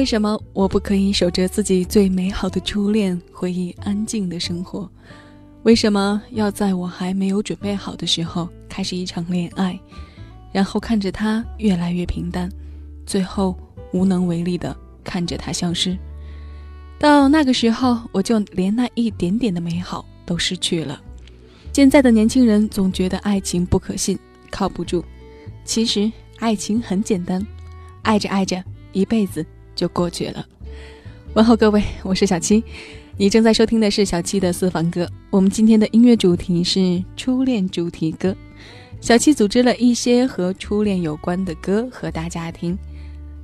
为什么我不可以守着自己最美好的初恋，回忆安静的生活？为什么要在我还没有准备好的时候开始一场恋爱，然后看着他越来越平淡，最后无能为力的看着他消失？到那个时候，我就连那一点点的美好都失去了。现在的年轻人总觉得爱情不可信，靠不住。其实爱情很简单，爱着爱着，一辈子就过去了。问候各位，我是小七。你正在收听的是小七的私房歌。我们今天的音乐主题是初恋主题歌。小七组织了一些和初恋有关的歌和大家听。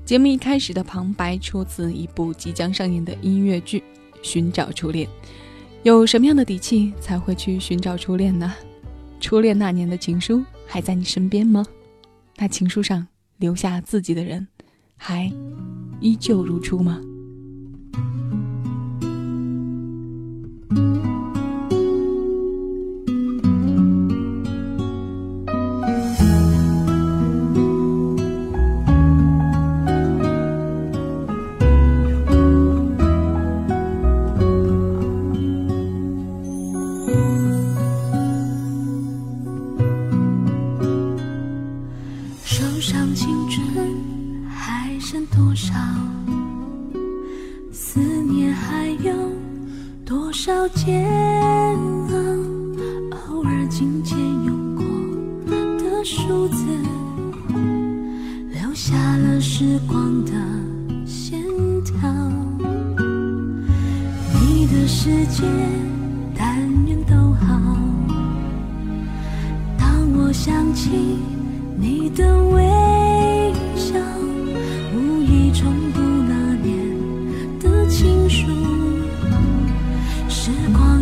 节目一开始的旁白出自一部即将上映的音乐剧《寻找初恋》。有什么样的底气才会去寻找初恋呢？初恋那年的情书还在你身边吗？那情书上留下自己的人，还依旧如初吗？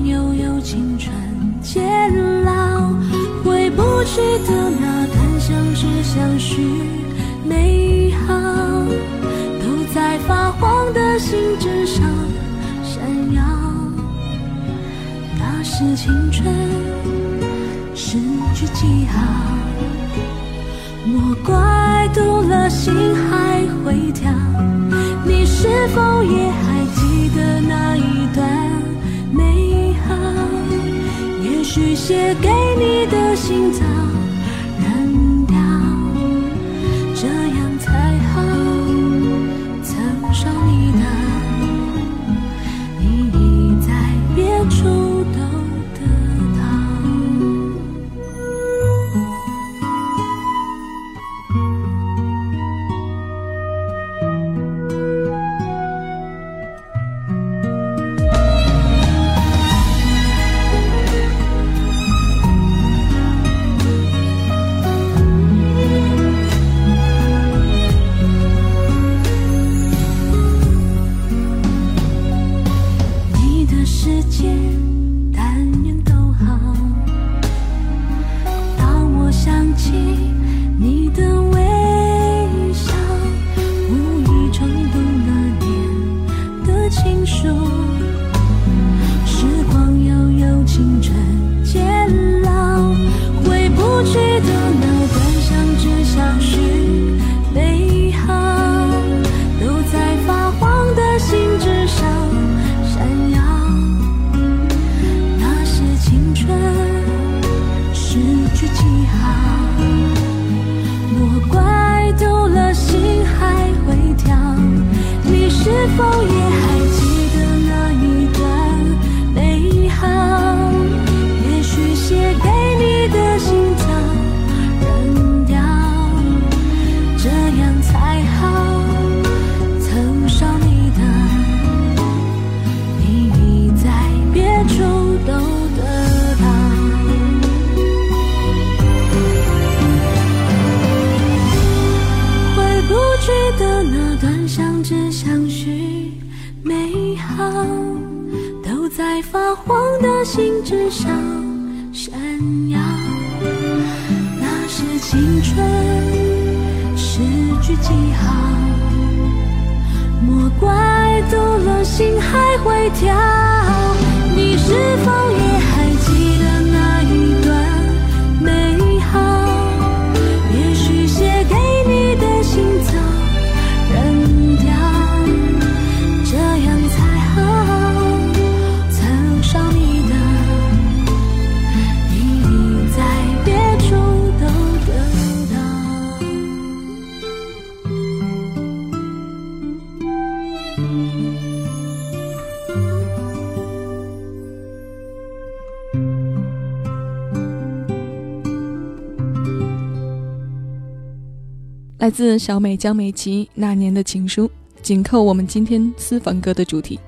悠悠青春渐老，回不去的那段相知相许美好，都在发黄的信纸上闪耀。那是青春失去记号，莫怪读了心还会跳。你是否也还记得那一段美好？也许写给你的信早。心之上闪耀。那是青春诗句记号。莫怪度了心还会跳。你是否来自小美江美琪那年的情书，紧扣我们今天私房歌的主题。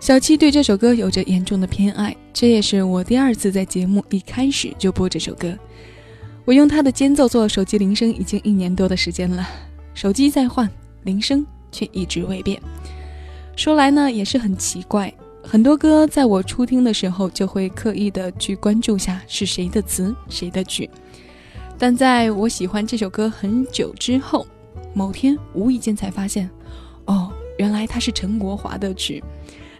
小七对这首歌有着严重的偏爱，这也是我第二次在节目一开始就播这首歌。我用它的间奏做手机铃声已经一年多的时间了，手机在换，铃声却一直未变。说来呢，也是很奇怪，很多歌在我初听的时候就会刻意的去关注下是谁的词，谁的曲。但在我喜欢这首歌很久之后，某天无意间才发现，哦，原来它是陈国华的曲。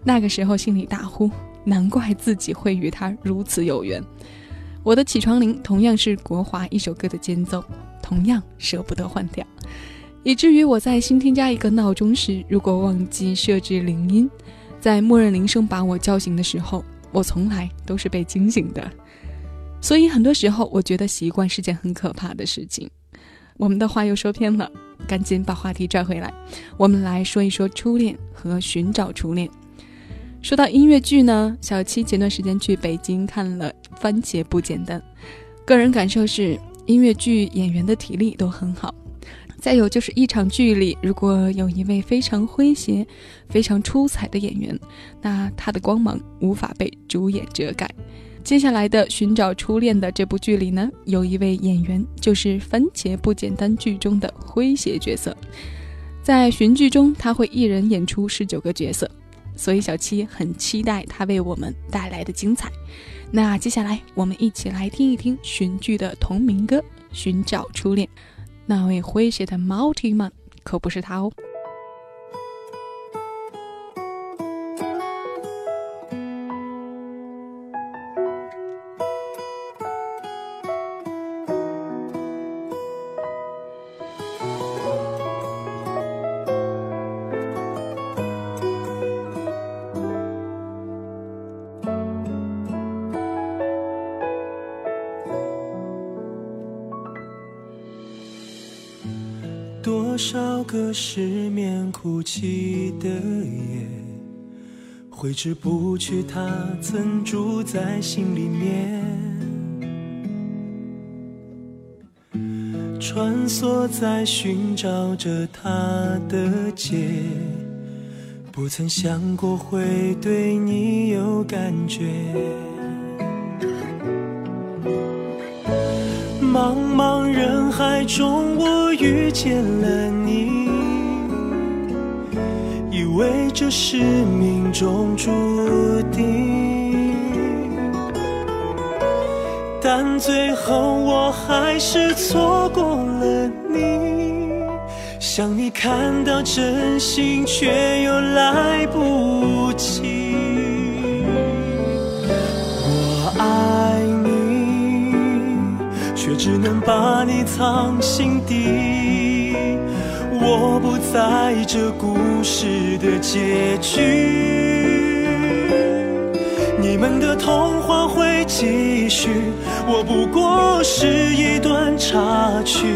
那个时候心里大呼，难怪自己会与他如此有缘。我的起床铃同样是国华一首歌的间奏，同样舍不得换掉，以至于我在新添加一个闹钟时，如果忘记设置铃音，在默认铃声把我叫醒的时候，我从来都是被惊醒的。所以很多时候，我觉得习惯是件很可怕的事情。我们的话又说偏了，赶紧把话题拽回来。我们来说一说初恋和寻找初恋。说到音乐剧呢，小七前段时间去北京看了《番茄不简单》，个人感受是音乐剧演员的体力都很好。再有就是一场剧里，如果有一位非常诙谐、非常出彩的演员，那他的光芒无法被主演遮盖。接下来的寻找初恋的这部剧里呢，有一位演员就是《番茄不简单》剧中的诙谐角色，在寻剧中他会一人演出十九个角色，所以小七很期待他为我们带来的精彩。那接下来我们一起来听一听寻剧的同名歌《寻找初恋》，那位诙谐的 Multi Man 可不是他哦。挥之不去，他曾住在心里面。穿梭在寻找着他的街，不曾想过会对你有感觉。茫茫人海中，我遇见了你，这是命中注定，但最后我还是错过了你。想你看到真心，却又来不及。我爱你，却只能把你藏心底。我不在这故事的结局，你们的童话会继续，我不过是一段插曲。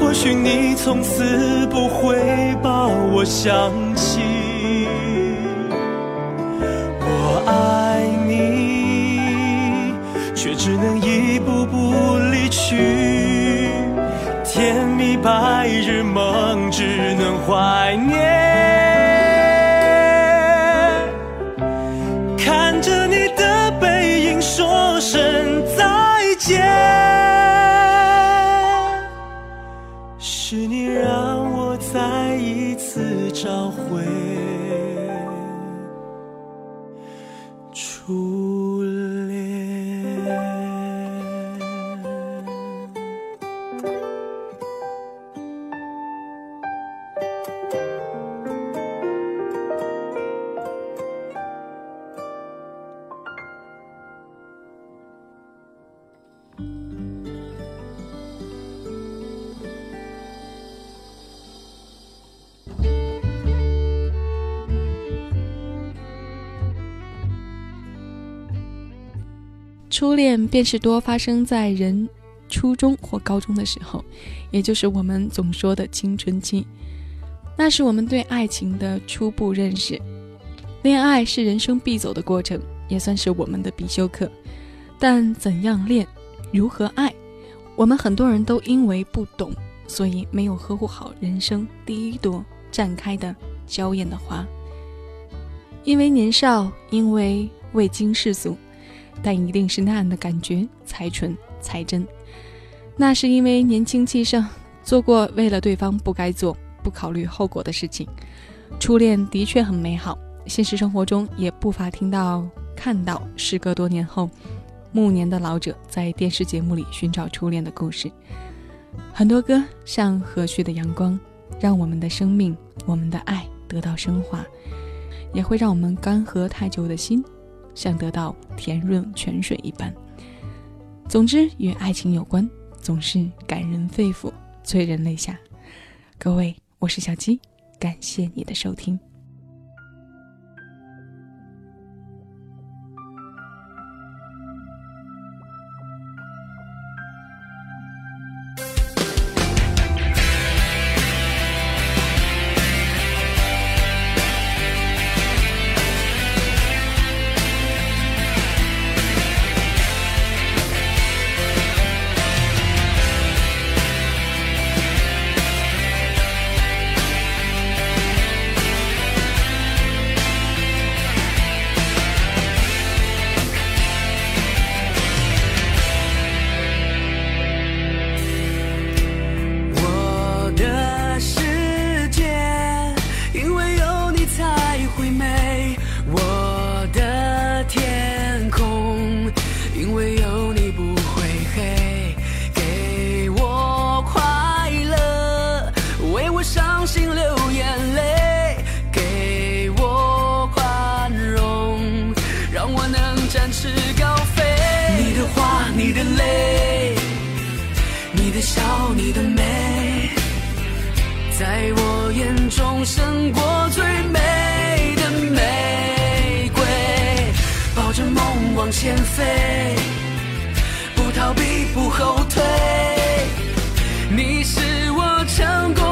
或许你从此不会把我想起。怀念。恋便是多发生在人初中或高中的时候，也就是我们总说的青春期。那是我们对爱情的初步认识。恋爱是人生必走的过程，也算是我们的必修课。但怎样恋，如何爱，我们很多人都因为不懂，所以没有呵护好人生第一朵绽开的娇艳的花。因为年少，因为未经世俗，但一定是那样的感觉才纯才真。那是因为年轻气盛，做过为了对方不该做、不考虑后果的事情。初恋的确很美好，现实生活中也不乏听到、看到，时隔多年后，暮年的老者在电视节目里寻找初恋的故事。很多歌像和煦的阳光，让我们的生命、我们的爱得到升华。也会让我们干涸太久的心，像得到甜润泉水一般。总之，与爱情有关，总是感人肺腑，催人泪下。各位，我是小鸡，感谢你的收听。往前飞，不逃避，不后退。你是我成功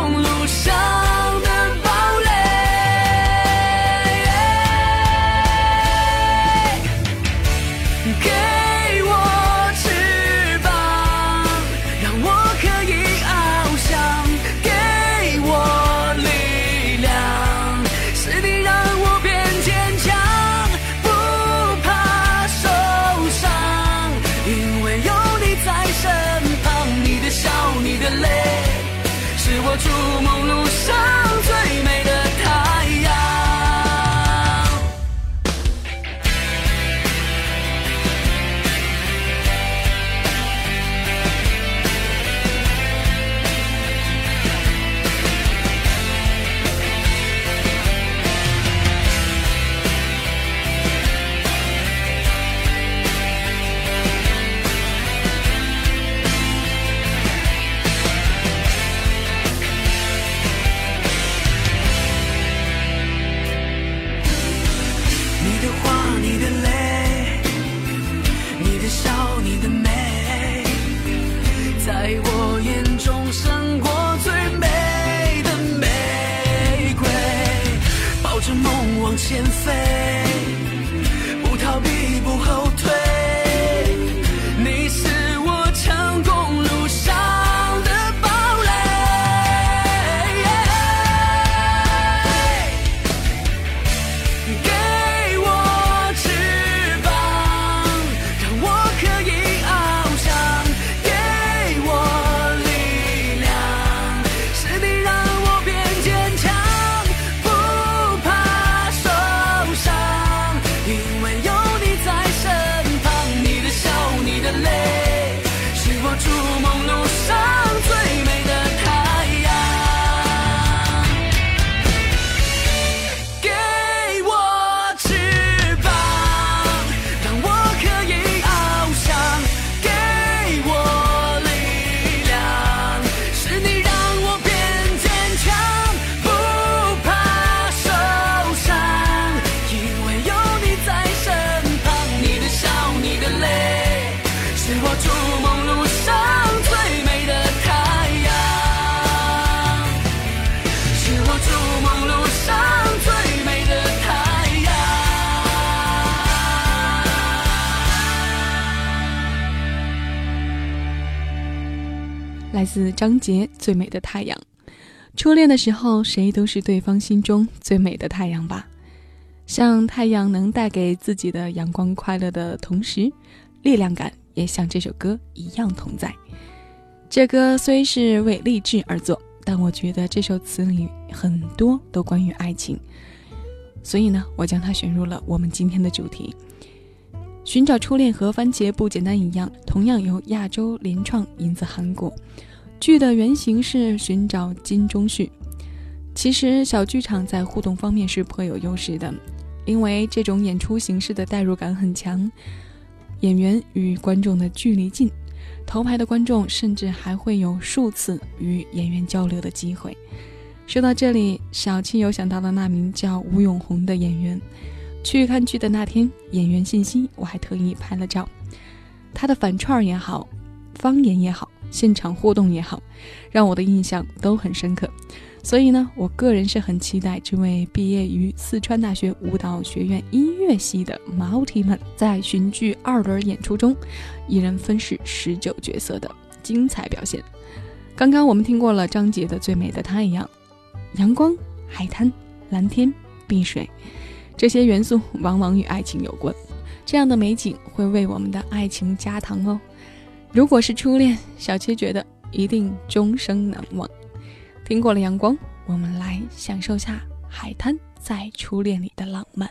的花你的泪你的笑你的美在我眼中胜过最美的玫瑰抱着梦往前飞。来自张杰《最美的太阳》。初恋的时候，谁都是对方心中最美的太阳吧？像太阳能带给自己的阳光、快乐的同时，力量感也像这首歌一样同在。这歌虽是为励志而作，但我觉得这首词里很多都关于爱情，所以呢，我将它选入了我们今天的主题。寻找初恋和番茄不简单一样，同样由亚洲联创引自韩国。剧的原型是寻找金钟旭。其实小剧场在互动方面是颇有优势的，因为这种演出形式的代入感很强，演员与观众的距离近，头排的观众甚至还会有数次与演员交流的机会。说到这里，小七有想到了那名叫吴永红的演员。去看剧的那天，演员信息我还特意拍了照。他的反串也好，方言也好，现场互动也好，让我的印象都很深刻。所以呢，我个人是很期待这位毕业于四川大学舞蹈学院音乐系的毛提们在巡剧二轮演出中，一人分饰十九角色的精彩表现。刚刚我们听过了张杰的《最美的太阳》，阳光、海滩、蓝天、碧水。这些元素往往与爱情有关，这样的美景会为我们的爱情加糖哦。如果是初恋，小七觉得一定终生难忘。听过了阳光，我们来享受下海滩在初恋里的浪漫。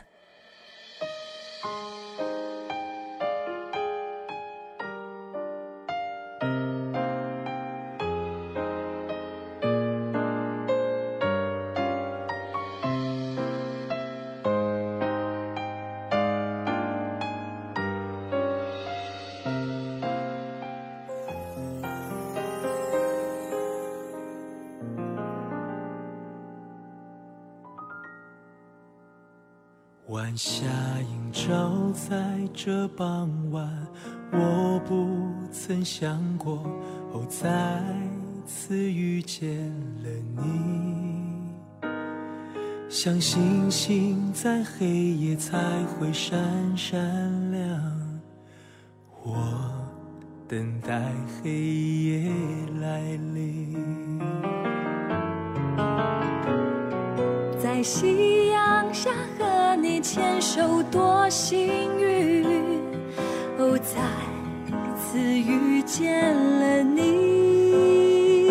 晚霞映照在这傍晚，我不曾想过，哦，再次遇见了你。像星星在黑夜才会闪闪幸运，哦，再次遇见了你，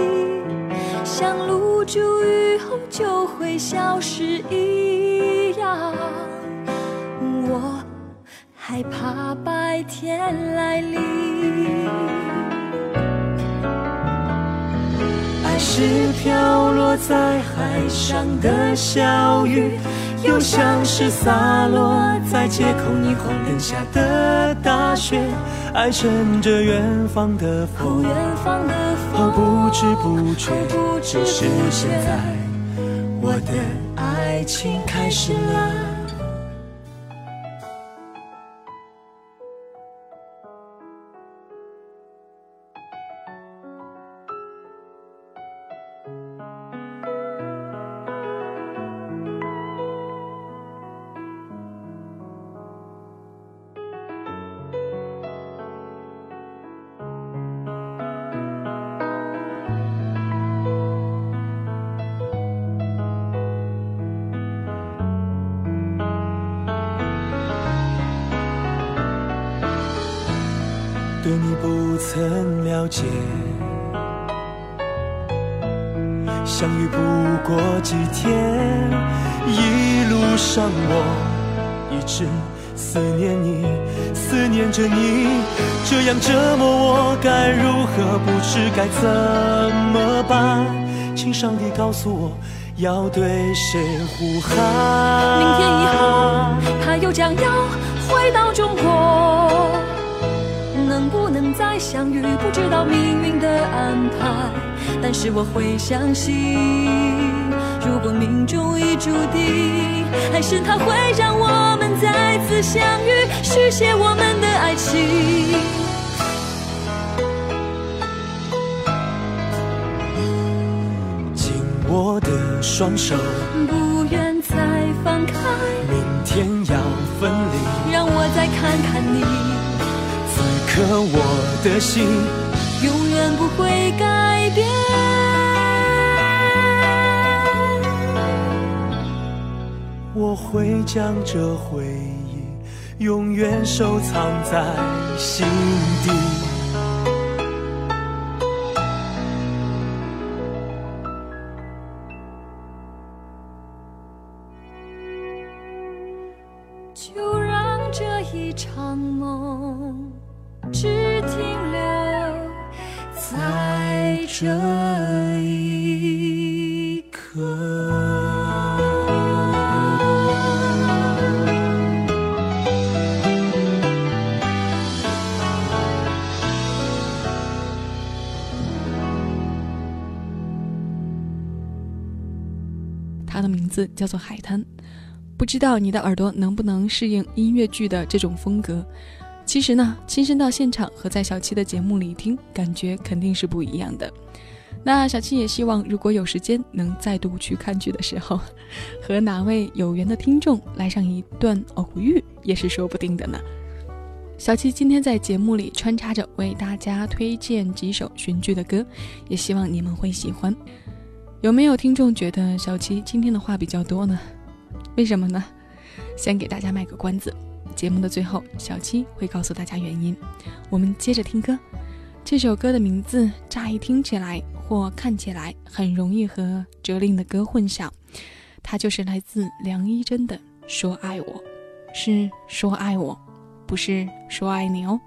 像露珠雨后就会消失一样。我害怕白天来临，爱是飘落在海上的小雨。又像是洒落在街口霓虹灯下的大雪，爱乘着远方的风，远方的风不知不觉，就是现在，我的爱情开始了。念着你，这样折磨我，该如何？不知该怎么办？请上帝告诉我，要对谁呼喊？明天以后，他又将要回到中国。能不能再相遇，不知道命运的安排。但是我会相信，如果命中已注定，还是他会让我们再次相遇，续写我们的爱情。紧握的双手，不愿再放开。明天要分离，让我再看看你。此刻我的心永远不会改我会将这回忆永远收藏在心底。就让这一场梦只停留在这叫做《海滩》，不知道你的耳朵能不能适应音乐剧的这种风格。其实呢，亲身到现场和在小七的节目里听，感觉肯定是不一样的。那小七也希望，如果有时间能再度去看剧的时候，和哪位有缘的听众来上一段偶遇，也是说不定的呢。小七今天在节目里穿插着为大家推荐几首寻剧的歌，也希望你们会喜欢。有没有听众觉得小七今天的话比较多呢？为什么呢？先给大家卖个关子，节目的最后，小七会告诉大家原因。我们接着听歌，这首歌的名字乍一听起来或看起来很容易和哲令的歌混淆，它就是来自梁一真的《说爱我》，是说爱我，不是说爱你哦。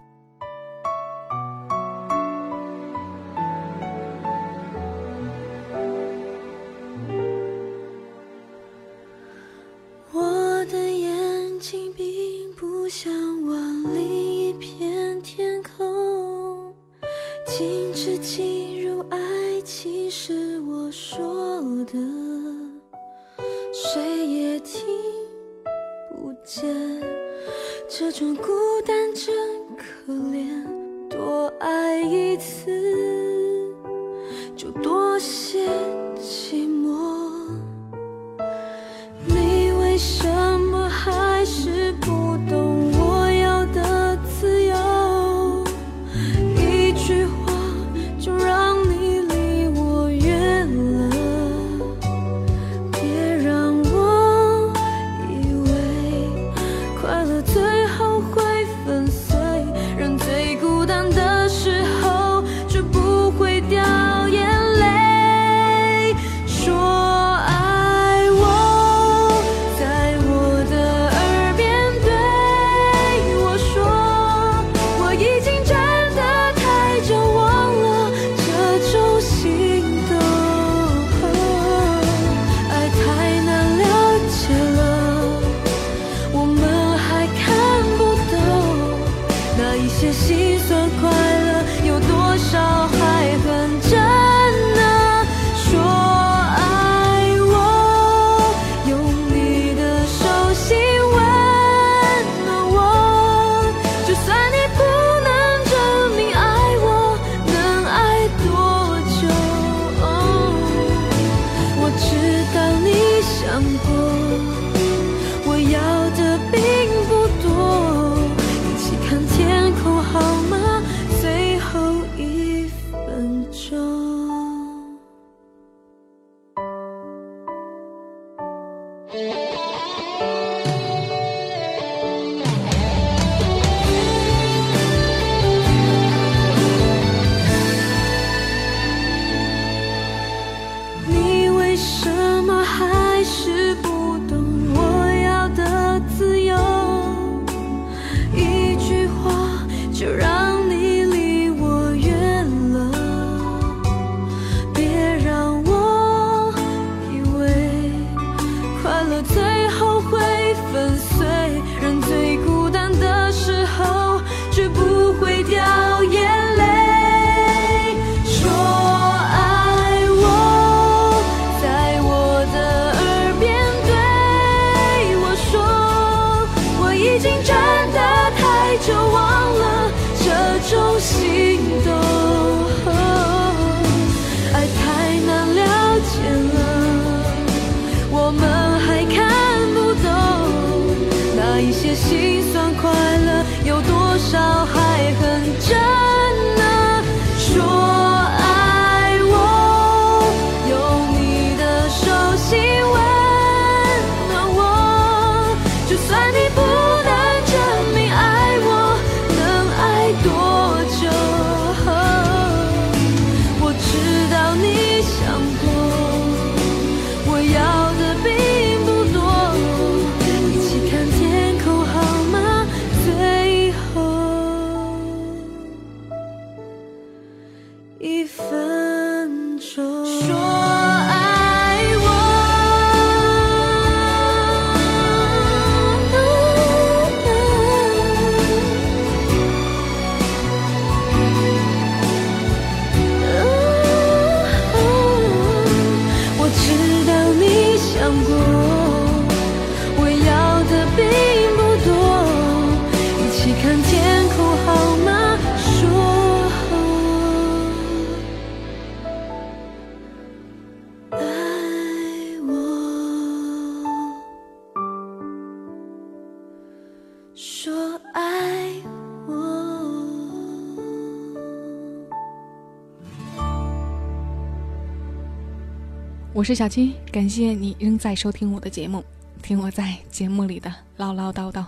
我是小七，感谢你仍在收听我的节目，听我在节目里的唠唠叨叨，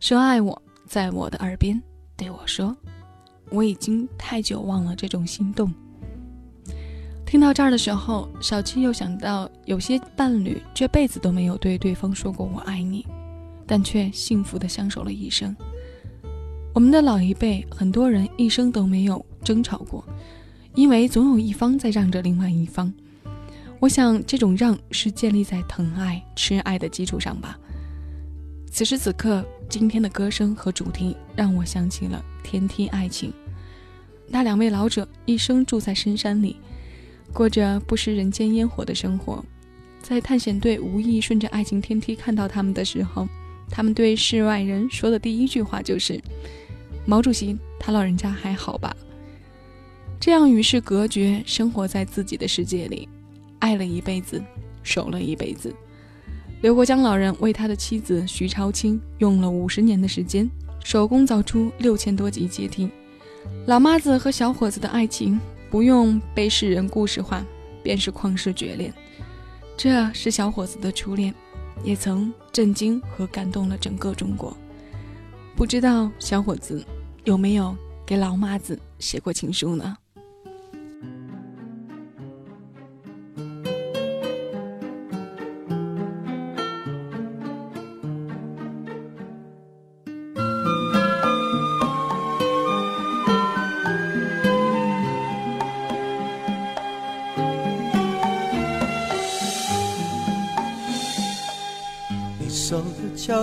说爱我，在我的耳边对我说，我已经太久忘了这种心动。听到这儿的时候，小七又想到，有些伴侣这辈子都没有对对方说过“我爱你”，但却幸福的相守了一生。我们的老一辈，很多人一生都没有争吵过，因为总有一方在让着另外一方。我想，这种让是建立在疼爱、痴爱的基础上吧。此时此刻，今天的歌声和主题让我想起了天梯爱情。那两位老者一生住在深山里，过着不食人间烟火的生活。在探险队无意顺着爱情天梯看到他们的时候，他们对世外人说的第一句话就是：“毛主席他老人家还好吧？”这样与世隔绝，生活在自己的世界里。爱了一辈子，守了一辈子。刘国江老人为他的妻子徐超清用了五十年的时间，手工凿出六千多级阶梯。老妈子和小伙子的爱情不用被世人故事化，便是旷世绝恋。这是小伙子的初恋，也曾震惊和感动了整个中国。不知道小伙子有没有给老妈子写过情书呢？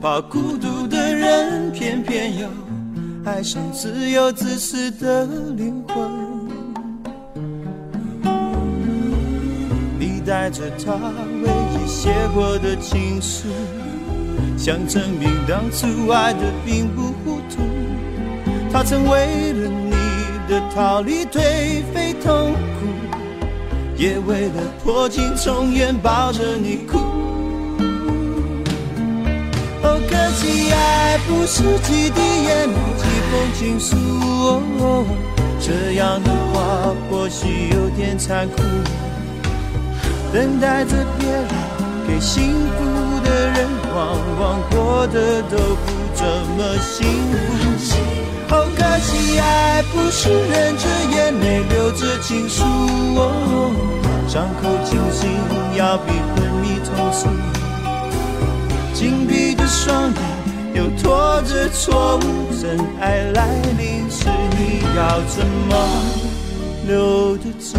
怕孤独的人，偏偏又爱上自由自私的灵魂。你带着他唯一写过的情书，想证明当初爱的并不糊涂。他曾为了你的逃离颓废痛苦，也为了破镜重圆抱着你哭。爱不是几滴眼泪，几封情书。这样的话或许有点残酷。等待着别人给幸福的人，往往过得都不怎么幸福。好可惜，爱不是忍着眼泪，留着情书。伤口清醒要比昏迷痛楚。紧闭双眼。又拖着错误，真爱来临时，你要怎么留得住？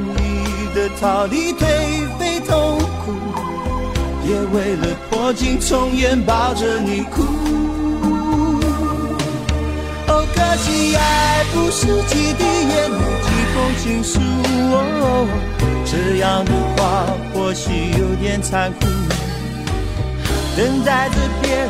逃离颓废痛苦。也为了破镜重圆抱着你哭。哦，可惜爱不是几滴眼泪几封情书哦。这样的话或许有点残酷。等待着别人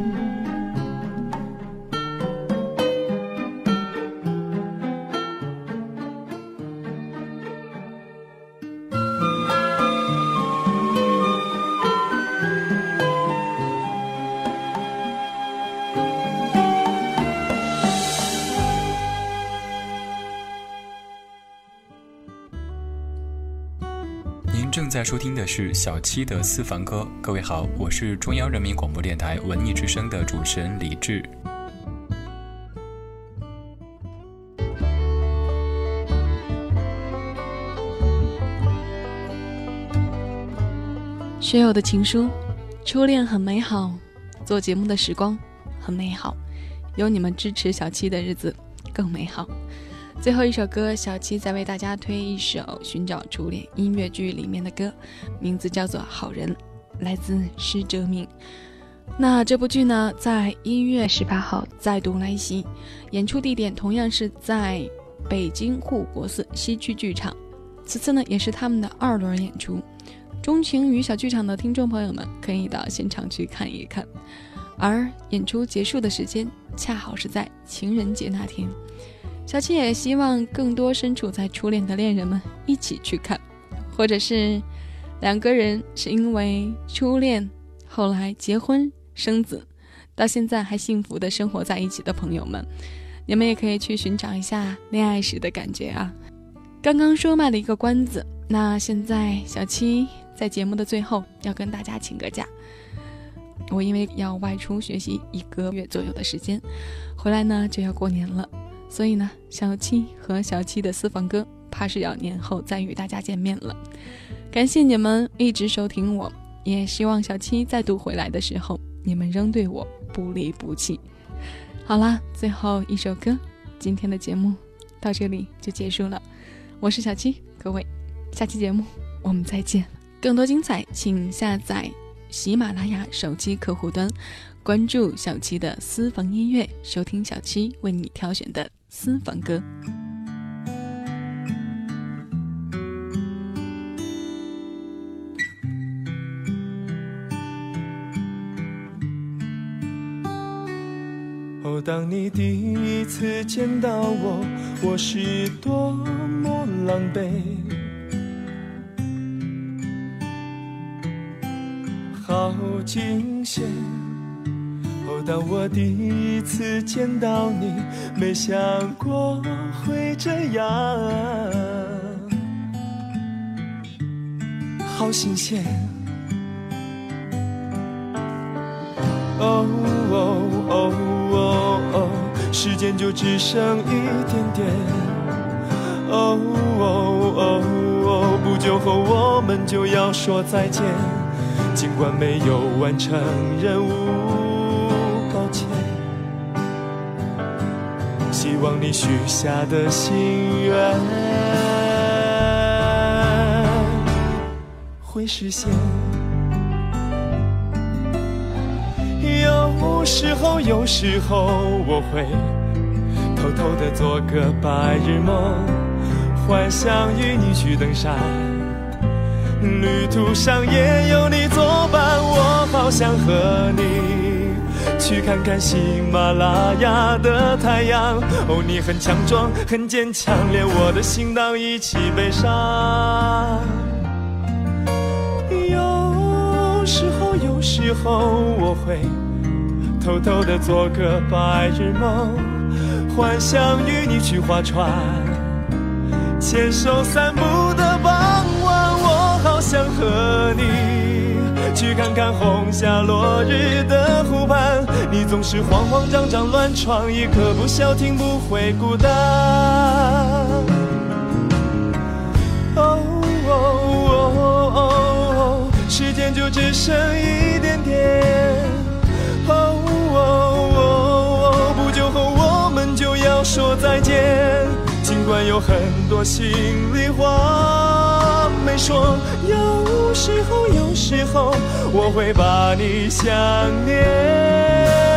在收听的是小七的私房歌。各位好，我是中央人民广播电台文艺之声的主持人李志。学友的情书，初恋很美好，做节目的时光很美好，有你们支持小七的日子更美好。最后一首歌，小七再为大家推一首《寻找初恋》音乐剧里面的歌，名字叫做《好人》，来自施哲明。那这部剧呢，在一月十八号再度来袭，演出地点同样是在北京护国寺西区剧场。此次呢，也是他们的二轮演出。钟情于小剧场的听众朋友们，可以到现场去看一看。而演出结束的时间，恰好是在情人节那天。小七也希望更多身处在初恋的恋人们一起去看，或者是两个人是因为初恋后来结婚生子，到现在还幸福的生活在一起的朋友们，你们也可以去寻找一下恋爱时的感觉啊。刚刚说卖了一个关子，那现在小七在节目的最后要跟大家请个假，我因为要外出学习一个月左右的时间，回来呢就要过年了。所以呢，小七和小七的私房歌，怕是要年后再与大家见面了。感谢你们一直收听我，也希望小七再度回来的时候，你们仍对我不离不弃。好啦，最后一首歌，今天的节目到这里就结束了。我是小七，各位，下期节目我们再见。更多精彩，请下载喜马拉雅手机客户端，关注小七的私房音乐，收听小七为你挑选的。私房歌。哦，当你第一次见到我，我是多么狼狈，好惊险。当我第一次见到你，没想过会这样，好新鲜。哦哦哦哦哦，时间就只剩一点点。哦哦哦哦，不久后我们就要说再见，尽管没有完成任务。希望你许下的心愿会实现。有时候，有时候我会偷偷的做个白日梦，幻想与你去登山，旅途上也有你作伴，我好想和你。去看看喜马拉雅的太阳，哦，你很强壮，很坚强，连我的心脏一起悲伤。有时候，有时候我会偷偷的做个白日梦，幻想与你去划船，牵手散步的去看看红霞落日的湖畔，你总是慌慌张张乱闯，一刻不消停不会孤单。哦哦哦哦，时间就只剩一点点。哦哦哦，不久后我们就要说再见，尽管有很多心里话没说。有时候，有时候我会把你想念。